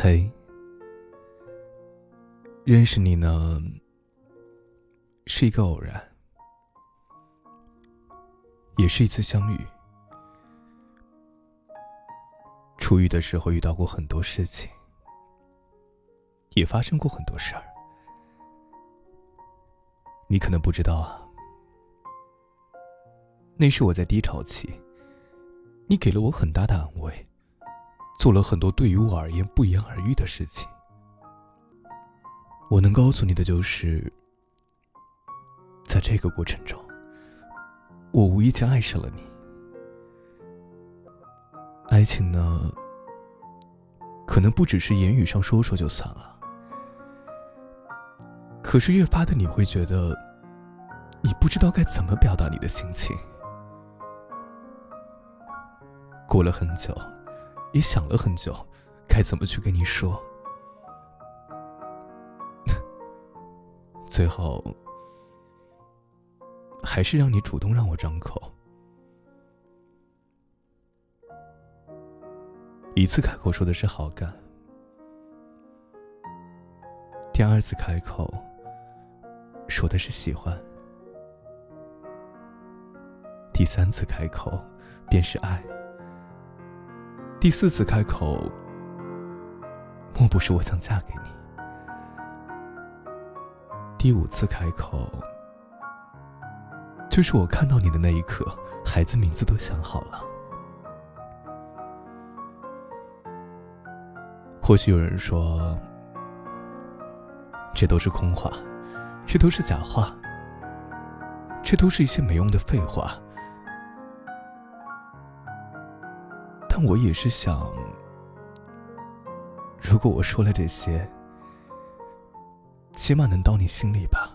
嘿，认识你呢，是一个偶然，也是一次相遇。初遇的时候遇到过很多事情，也发生过很多事儿，你可能不知道啊。那是我在低潮期，你给了我很大的安慰。做了很多对于我而言不言而喻的事情。我能告诉你的就是，在这个过程中，我无意间爱上了你。爱情呢，可能不只是言语上说说就算了，可是越发的你会觉得，你不知道该怎么表达你的心情。过了很久。也想了很久，该怎么去跟你说。最后，还是让你主动让我张口。一次开口说的是好感，第二次开口说的是喜欢，第三次开口便是爱。第四次开口，莫不是我想嫁给你？第五次开口，就是我看到你的那一刻，孩子名字都想好了。或许有人说，这都是空话，这都是假话，这都是一些没用的废话。但我也是想，如果我说了这些，起码能到你心里吧。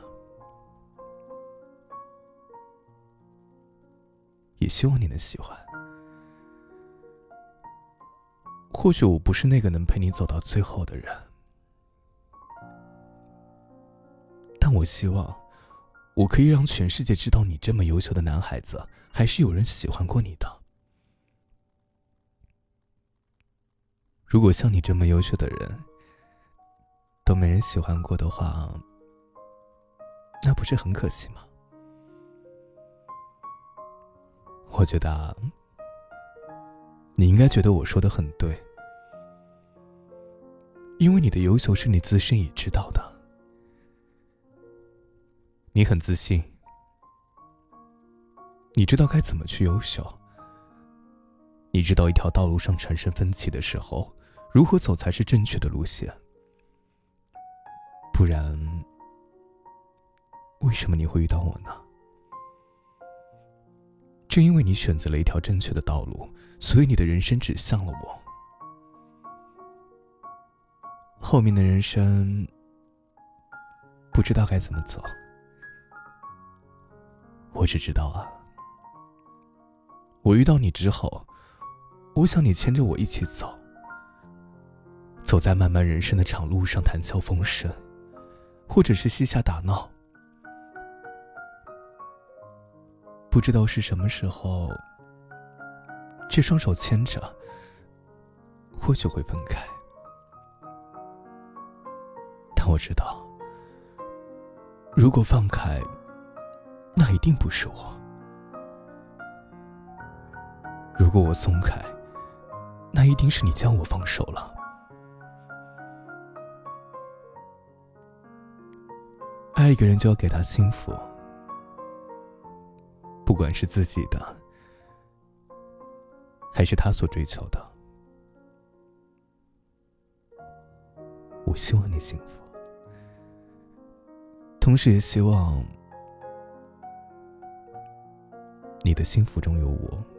也希望你能喜欢。或许我不是那个能陪你走到最后的人，但我希望，我可以让全世界知道，你这么优秀的男孩子，还是有人喜欢过你的。如果像你这么优秀的人都没人喜欢过的话，那不是很可惜吗？我觉得你应该觉得我说的很对，因为你的优秀是你自身也知道的。你很自信，你知道该怎么去优秀，你知道一条道路上产生分歧的时候。如何走才是正确的路线？不然，为什么你会遇到我呢？正因为你选择了一条正确的道路，所以你的人生指向了我。后面的人生，不知道该怎么走。我只知道啊，我遇到你之后，我想你牵着我一起走。走在漫漫人生的长路上，谈笑风生，或者是嬉笑打闹。不知道是什么时候，这双手牵着，或许会分开。但我知道，如果放开，那一定不是我；如果我松开，那一定是你叫我放手了。爱一个人就要给他幸福，不管是自己的，还是他所追求的。我希望你幸福，同时也希望你的幸福中有我。